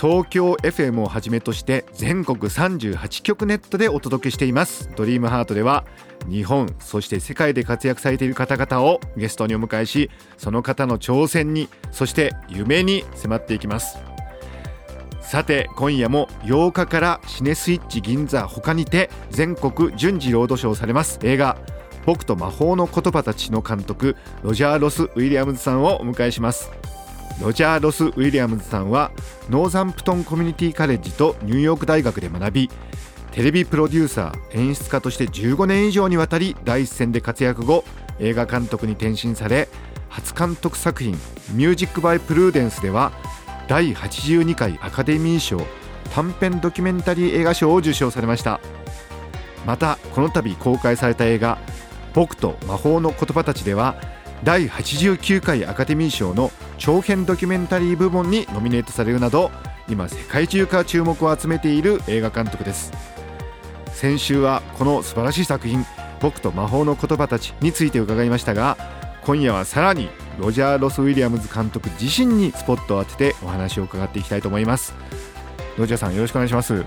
東京 FM をはじめとして全国38局ネットでお届けしています。ドリームハートでは日本そして世界で活躍されている方々をゲストにお迎えしその方の挑戦にそして夢に迫っていきます。さて今夜も8日からシネスイッチ銀座他にて全国順次ロードショーされます。映画僕と魔法の言葉たちの監督ロジャー・ロス・ウィリアムズさんをお迎えします。ロジャー・ロス・ウィリアムズさんはノーザンプトンコミュニティカレッジとニューヨーク大学で学びテレビプロデューサー演出家として15年以上にわたり第一線で活躍後映画監督に転身され初監督作品「ミュージック・バイ・プルーデンス」では第82回アカデミー賞短編ドキュメンタリー映画賞を受賞されました。またこの度公開された映画「僕と魔法の言葉たち」では第89回アカデミー賞の長編ドキュメンタリー部門にノミネートされるなど今世界中から注目を集めている映画監督です。先週はこの素晴らしい作品「僕と魔法の言葉たち」について伺いましたが今夜はさらにロジャー・ロス・ウィリアムズ監督自身にスポットを当ててお話を伺っていきたいと思います。ロジャーさんよろしくお願いします。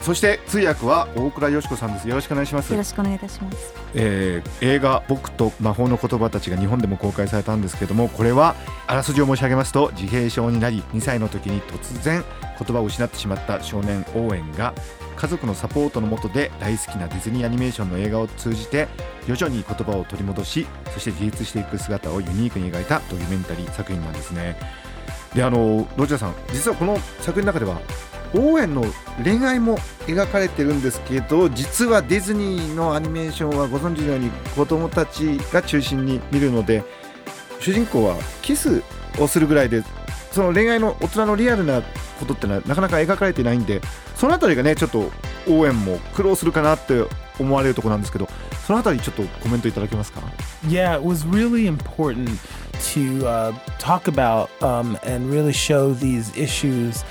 そして通訳は大倉よしこさんです。よろしくお願いします。よろしくお願いいたします。えー、映画僕と魔法の言葉たちが日本でも公開されたんですけどもこれはあらすじを申し上げますと自閉症になり2歳の時に突然言葉を失ってしまった少年オーエンが家族のサポートの下で大好きなディズニーアニメーションの映画を通じて徐々に言葉を取り戻しそして自立していく姿をユニークに描いたドキュメンタリー作品なんですね。であのロジャーさん実はこの作品の中ではオーエンの恋愛も描かれてるんですけど実はディズニーのアニメーションはご存知のように子供たちが中心に見るので主人公はキスをするぐらいでその恋愛の大人のリアルなことってのはなかなか描かれてないんでそのあたりがねちょっと応援も苦労するかなって思われるところなんですけどそのあたりちょっとコメントいただけますか？Yeah, it was really important to uh, talk about um, and really show these issues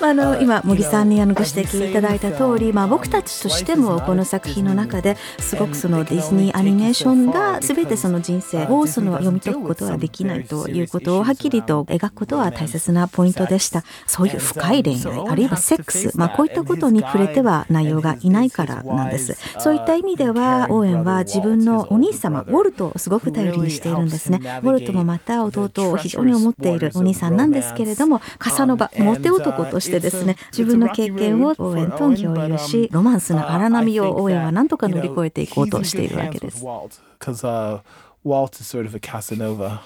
あの今茂木さんにあのご指摘いただいた通り、まあ、僕たちとしてもこの作品の中ですごくそのディズニーアニメーションが全てその人生をその読み解くことはできないということをはっきりと描くことは大切なポイントでした。そういう深い恋愛あるいはセックス、まあ、こういったことに触れては内容がいないからなんです。そういった意味ではオーエンは自分のお兄様ウォルトをすごく頼りにしているんですね。ウォルトもまた弟を非常に思っているお兄さんなんですけれども重の場モテ男としてですね自分の経験を応援と共有しロマンスな荒波を応援は何とか乗り越えていこうとしているわけです。Walt is sort of a Casanova.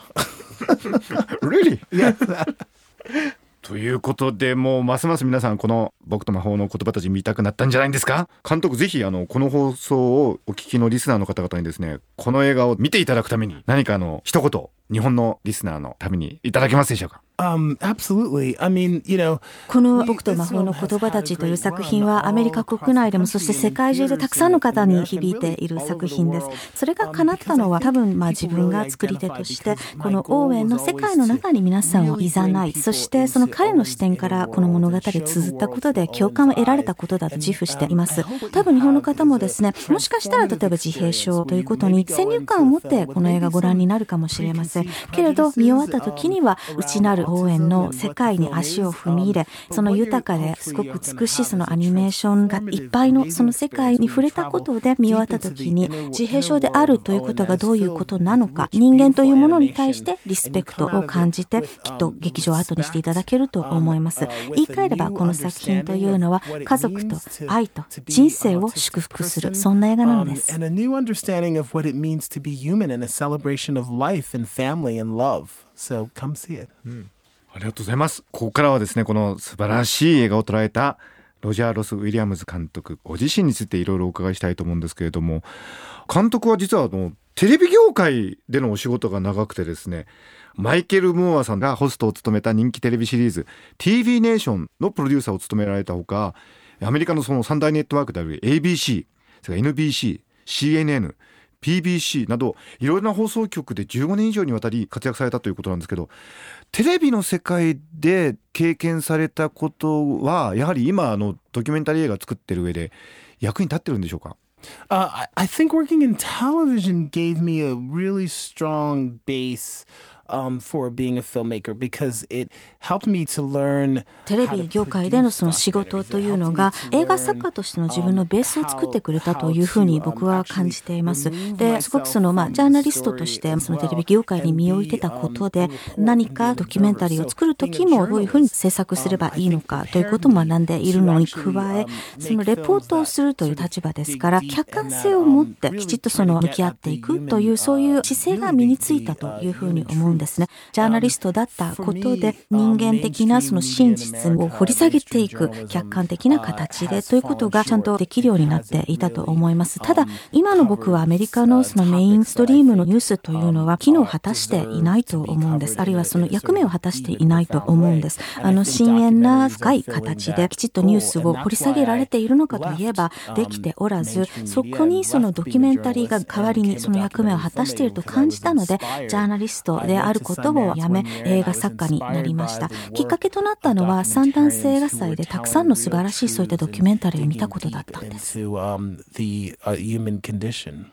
really? Yeah. ということでもうますます皆さんこの僕と魔法の言葉たち見たくなったんじゃないんですか？監督ぜひあのこの放送をお聞きのリスナーの方々にですねこの映画を見ていただくために何かの一言日本のリスナーのためにいただけますでしょうか？Um, absolutely. I mean, you know, この僕と魔法の言葉たちという作品はアメリカ国内でもそして世界中でたくさんの方に響いている作品です。それが叶ったのは多分まあ自分が作り手としてこのオーウェンの世界の中に皆さんをいざないそしてその彼の視点からこの物語を綴ったことで共感を得られたことだと自負しています。多分日本の方もですねもしかしたら例えば自閉症ということに先入観を持ってこの映画ご覧になるかもしれません。けれど見終わった時には内なる応援の世界に足を踏み入れその豊かですごく美しいそのアニメーションがいっぱいのその世界に触れたことで見終わった時に自閉症であるということがどういうことなのか人間というものに対してリスペクトを感じてきっと劇場を後にしていただけると思います。言い換えればこの作品というのは家族と愛と人生を祝福するそんな映画なのです love. So come see it. ありがとうございます。ここからはですね、この素晴らしい映画を捉えたロジャー・ロス・ウィリアムズ監督ご自身についていろいろお伺いしたいと思うんですけれども監督は実はあのテレビ業界でのお仕事が長くてですねマイケル・ムーアさんがホストを務めた人気テレビシリーズ TV ネーションのプロデューサーを務められたほかアメリカのその三大ネットワークである ABC それから NBC CNN PBC などいろいろな放送局で15年以上にわたり活躍されたということなんですけどテレビの世界で経験されたことはやはり今あのドキュメンタリー映画作ってる上で役に立ってるんでしょうか？Uh, I, I think working in television gave me a really strong base um, for being a filmmaker because it helped me to learn テレビ業界でのその仕事というのが映画作家としての自分のベースを作ってくれたというふうに僕は感じています。ですごくそのまあジャーナリストとしてそのテレビ業界に身を置いてたことで何かドキュメンタリーを作る時もどういうふうに制作すればいいのかということを学んでいるのに加えそのレポートをするという立場ですから客観性を持ってきちっとその向き合っていくというそういう姿勢が身についたというふうに思うんですね。ジャーナリストだったことで人間的なその真実を掘り下げていく客観的な形でということがちゃんとできるようになっていたと思います。ただ今の僕はアメリカのそのメインストリームのニュースというのは機能を果たしていないと思うんです。あるいはその役目を果たしていないと思うんです。あの深遠な深い形できちっとニュースを掘り下げられているのかといえばできておらず、そこにそのドキュメンタリーが代わりにその役目を果たしていると感じたので、ジャーナリストであることをやめ、映画作家になりました。きっかけとなったのは、サンダンス映画祭でたくさんの素晴らしいそういったドキュメンタリーを見たことだったんです。um, uh.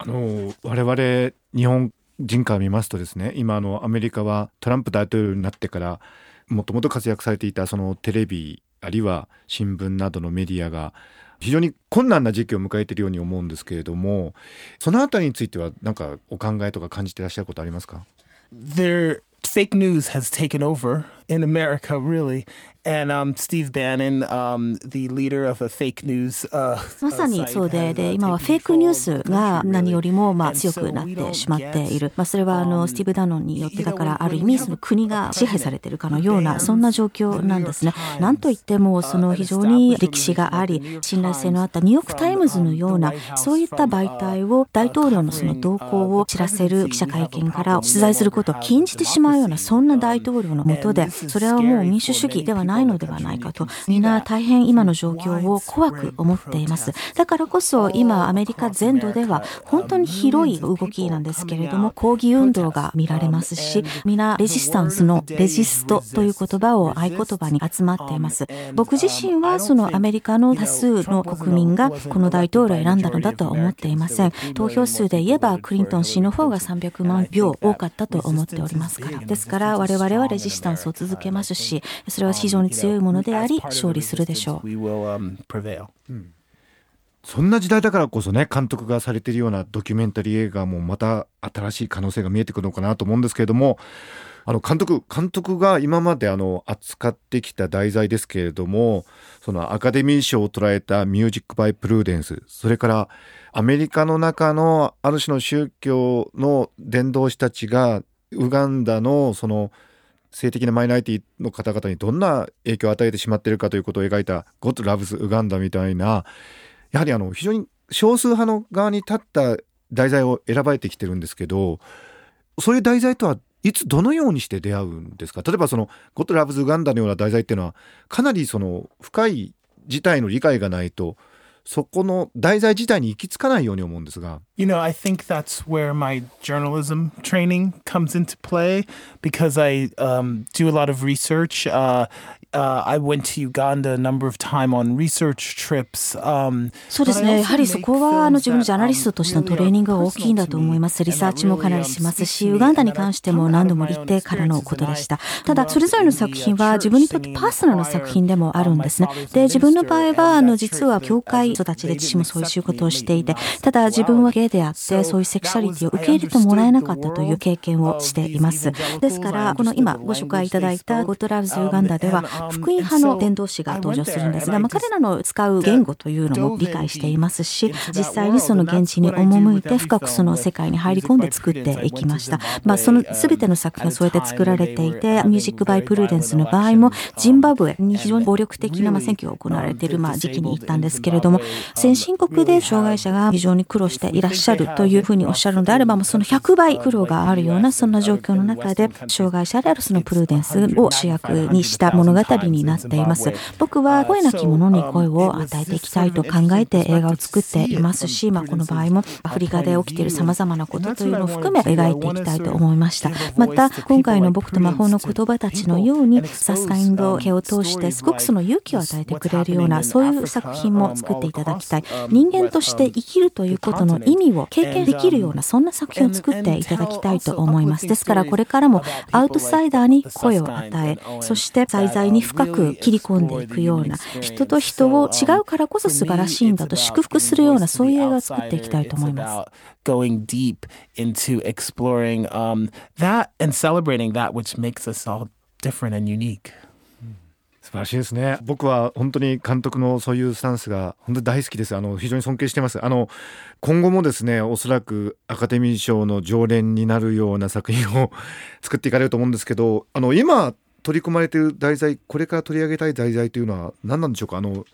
あの我々日本人から見ますとですね今あのアメリカはトランプ大統領になってからもともと活躍されていたそのテレビあるいは新聞などのメディアが非常に困難な時期を迎えているように思うんですけれどもそのあたりについては何かお考えとか感じていらっしゃることありますか？There, fake news has taken over in America, really. And um, Steve Bannon, um, the leader of a fake news, uh, まさにそうで、で、今はフェイクニュースが何よりもまあ強くなってしまっている。まあそれはあの、スティーブ・ダノンによってだからある意味その国が支配されているかのような、そんな状況なんですね。なんといってもその非常に歴史があり、信頼性のあったニューヨーク・タイムズのような、そういった媒体を大統領のその動向を知らせる記者会見から取材することを禁じてしまうような、そんな大統領のもとで、それはもう民主主義ではないないのではないかと、みんな大変今の状況を怖く思っています。だからこそ今アメリカ全土では本当に広い動きなんですけれども、抗議運動が見られますし、皆レジスタンスのレジストという言葉を合言葉に集まっています。僕自身はそのアメリカの多数の国民がこの大統領を選んだのだとは思っていません。投票数で言えばクリントン氏の方が300万票多かったと思っておりますから。ですから我々はレジスタンスを続けますし、それは非常に強いものであり、勝利するでしょう。um. そんな時代だからこそね監督がされているようなドキュメンタリー映画もまた新しい可能性が見えてくるのかなと思うんですけれどもあの監督監督が今まであの扱ってきた題材ですけれどもそのアカデミー賞を取られた「 Music by Prudence」それからアメリカの中のある種の宗教の伝道師たちがウガンダのその性的なマイノリティの方々にどんな影響を与えてしまっているかということを描いた「God Loves Uganda」みたいなやはりあの非常に少数派の側に立った題材を選ばれてきてるんですけどそういう題材とはいつどのようにして出会うんですか？例えばその「ゴッド・ラブズ・ウガンダ」のような題材っていうのはかなりその深い事態の理解がないとそこの題材自体に行き着かないように思うんですが You know, I think that's where my journalism training comes into play because I um, do a lot of research. Uh, uh, I went to Uganda a number of times on research trips. Um, そうですね。やはりそこはあの自分のジャーナリストとしてのトレーニングが大きいんだと思います。リサーチもかなりしますし、ウガンダに関しても何度も行ってからのことでした。ただ、それぞれの作品は自分にとってパーソナルな作品でもあるんですね。で、自分の場合は、あの、実は教会育ちで父もそういう仕事をしていて、ただ自分はゲイであって、そういうセクシャリティを受け入れてもらえなかったという経験をしています。ですから、この今ご紹介いただいたゴッドラブズ・ウガンダでは、福音派の伝道師が登場するんですが、まあ、彼らの使う言語というのも理解していますし、実際にその現地に赴いて深くその世界に入り込んで作っていきました。まあ、その全ての作品がそうやって作られていて、ミュージック・バイ・プルーデンスの場合も、ジンバブエに非常に暴力的な選挙が行われているまあ時期に行ったんですけれども、先進国で障害者が非常に苦労していらっしゃるというふうにおっしゃるのであれば、その100倍苦労があるようなそんな状況の中で、障害者であるそのプルーデンスを主役にした物語になっています。僕は声なき者に声を与えていきたいと考えて映画を作っていますし、まあ、この場合もアフリカで起きている様々なことというのを含め描いていきたいと思いました。また、今回の僕と魔法の言葉たちのように、サスカインド系を通してすごくその勇気を与えてくれるような、そういう作品も作っていただきたい。人間として生きるということの意味を経験できるような、そんな作品を作っていただきたいと思います。ですから、これからもアウトサイダーに声を与え、そして在在に深く切り込んでいくような、人と人を違うからこそ素晴らしいんだと祝福するような、そういう映画を作っていきたいと思います。going deep into exploring um, that and celebrating that which makes us all different and unique. 素晴らしいですね。僕は本当に監督のそういうスタンスが本当に大好きです。あの非常に尊敬してます。あの今後もですねおそらくアカデミー賞の常連になるような作品を作っていかれると思うんですけどあの今取り込まれている題材これから取り上げたい題材というのは何なんでしょうか？あの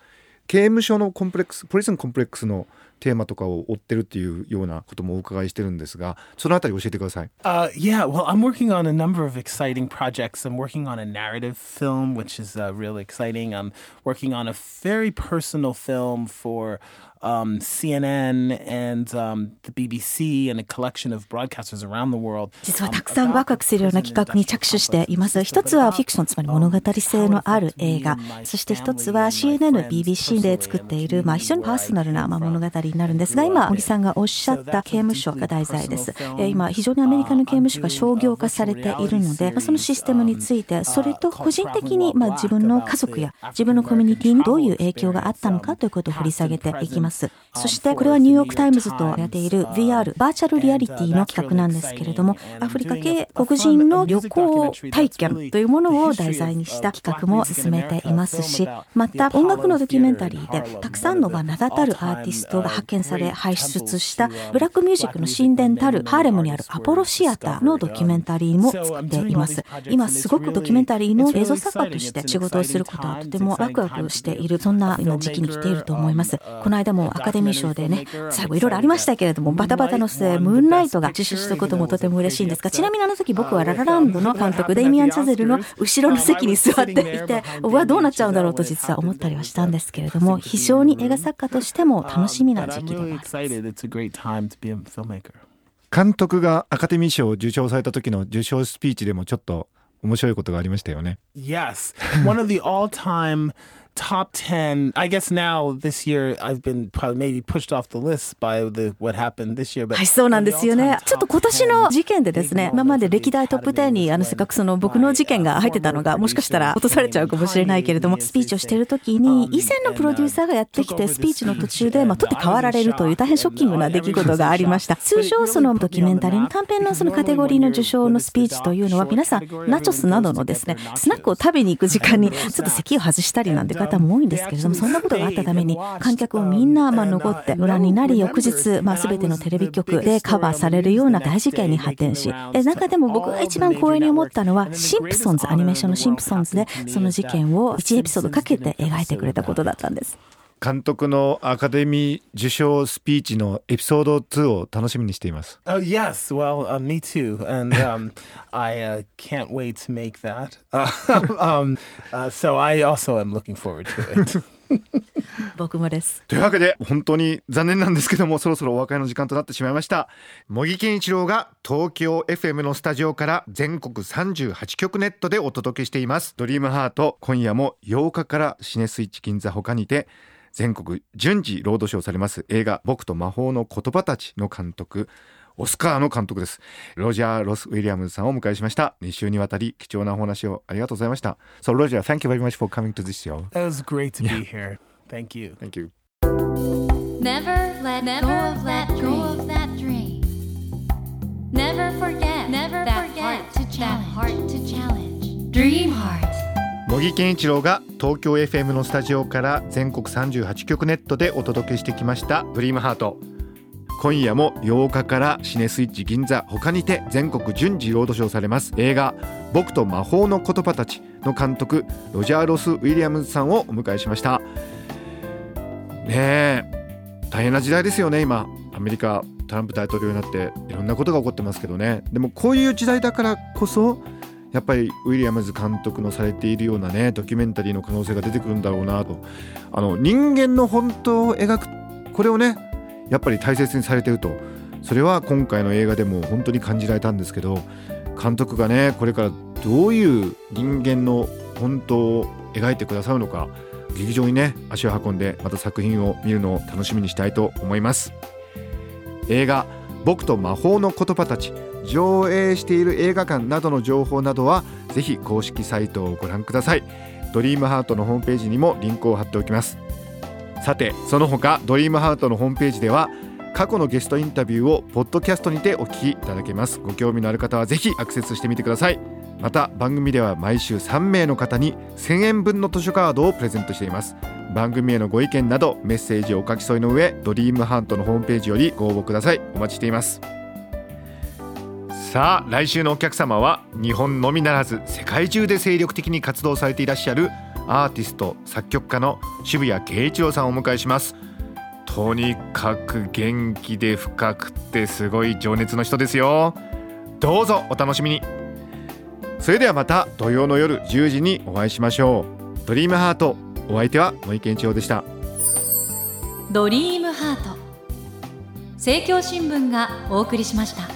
刑務所のコンプレックスポリスンコンプレックスのテーマとかを追ってるっていうようなこともお伺いしてるんですが、そのあたり教えてください。Uh, yeah, well, I'm working on a number of exciting projects. I'm working on a narrative film, which is uh, really exciting. I'm working on a very personal film for um, CNN and um, the BBC and a collection of broadcasters around the world. 実はたくさんワクワクするような企画に着手しています。一つはフィクション、つまり物語性のある映画。そして一つは CNN、BBC で作っている、まあ、非常にパーソナルな、まあ、物語になるんですが、今、森さんがおっしゃった刑務所が題材です。今、非常にアメリカの刑務所が商業化されているので、そのシステムについて、それと個人的に、まあ、自分の家族や自分のコミュニティにどういう影響があったのかということを掘り下げていきます。そしてこれはニューヨークタイムズとやっている VR バーチャルリアリティの企画なんですけれどもアフリカ系黒人の旅行体験というものを題材にした企画も進めていますしまた音楽のドキュメンタリーでたくさんの名だたるアーティストが発見され輩出したブラックミュージックの神殿たるハーレムにあるアポロシアターのドキュメンタリーも作っています。今すごくドキュメンタリーの映像作家として仕事をすることはとてもワクワクしているそんな今時期に来ていると思います。この間もアカデミー賞でね、最後いろいろありましたけれども、バタバタの末、ムーンライトが受賞したこともとても嬉しいんですが、ちなみにあの時僕はララランドの監督、デイミアン・チャゼルの後ろの席に座っていて、うわ、どうなっちゃうんだろうと実は思ったりはしたんですけれども、非常に映画作家としても楽しみな時期でもあります。監督がアカデミー賞を受賞された時の受賞スピーチでもちょっと面白いことがありましたよね。Yes, one of the all-time top 10 i guess now this year i've been probably maybe pushed off the list by the what happened this year but はいそうなんですよねちょっと今年の事件でですね今まで歴代トップ10にあのせっかくその僕の事件が入ってたのがもしかしたら落とされちゃうかもしれないけれどもスピーチをしている時に以前のプロデューサーがやってきてスピーチの途中でまあ取って代わられるという大変ショッキングな出来事がありました通常そのドキュメンタリーの短編のそのカテゴリーの受賞のスピーチというのは皆さんナチョスなどのですねスナックを食べに行く時間にちょっと席を外したりなんて方も多いんですけれどどもそんなことがあったために観客もみんなまあ残って ご覧になり翌日、まあ、全てのテレビ局でカバーされるような大事件に発展しえ中でも僕が一番光栄に思ったのはシンプソンズアニメーションのシンプソンズでその事件を1エピソードかけて描いてくれたことだったんです。監督のアカデミー受賞スピーチのエピソード2を楽しみにしています。Oh, yes, well, uh, me too. And um, I uh, can't wait to make that. um, uh, so I also am looking forward to it. 僕もですというわけで本当に残念なんですけどもそろそろお別れの時間となってしまいました茂木健一郎が東京 FM のスタジオから全国38局ネットでお届けしていますドリームハート今夜も8日からシネスイッチ銀座他にて全国順次ロードショーされます映画僕と魔法の言葉たちの監督オスカーの監督です。ロジャー・ロス・ウィリアムズさんをお迎えしました。2週にわたり貴重なお話をありがとうございました。So, Roger, thank you very much for coming to this show. It was great to be here. Thank you. Thank you. Never let never go of that go of that dream. Never forget never that forget heart to that heart to challenge. Dream heart. 茂木健一郎が東京 FM のスタジオから全国38局ネットでお届けしてきました「ドリームハート。今夜も8日からシネスイッチ銀座他にて全国順次ロードショーされます。映画「僕と魔法の言葉たち」の監督ロジャー・ロス・ウィリアムズさんをお迎えしました。ねえ大変な時代ですよね今。アメリカトランプ大統領になっていろんなことが起こってますけどね。でもこういう時代だからこそやっぱりウィリアムズ監督のされているようなねドキュメンタリーの可能性が出てくるんだろうなと。あの人間の本当を描くこれをねやっぱり大切にされてると。それは今回の映画でも本当に感じられたんですけど監督がねこれからどういう人間の本当を描いてくださるのか劇場にね足を運んでまた作品を見るのを楽しみにしたいと思います。映画「僕と魔法の言葉たち」上映している映画館などの情報などはぜひ公式サイトをご覧ください。ドリームハートのホームページにもリンクを貼っておきます。さてその他ドリームハートのホームページでは過去のゲストインタビューをポッドキャストにてお聞きいただけます。ご興味のある方はぜひアクセスしてみてください。また番組では毎週3名の方に1000円分の図書カードをプレゼントしています。番組へのご意見などメッセージをお書き添えの上ドリームハートのホームページよりご応募ください。お待ちしています。さあ来週のお客様は日本のみならず世界中で精力的に活動されていらっしゃるアーティスト作曲家の渋谷慶一郎さんをお迎えします。とにかく元気で深くてすごい情熱の人ですよ。どうぞお楽しみに。それではまた土曜の夜10時にお会いしましょう。ドリームハートお相手は森健一郎でした。ドリームハート。政教新聞がお送りしました。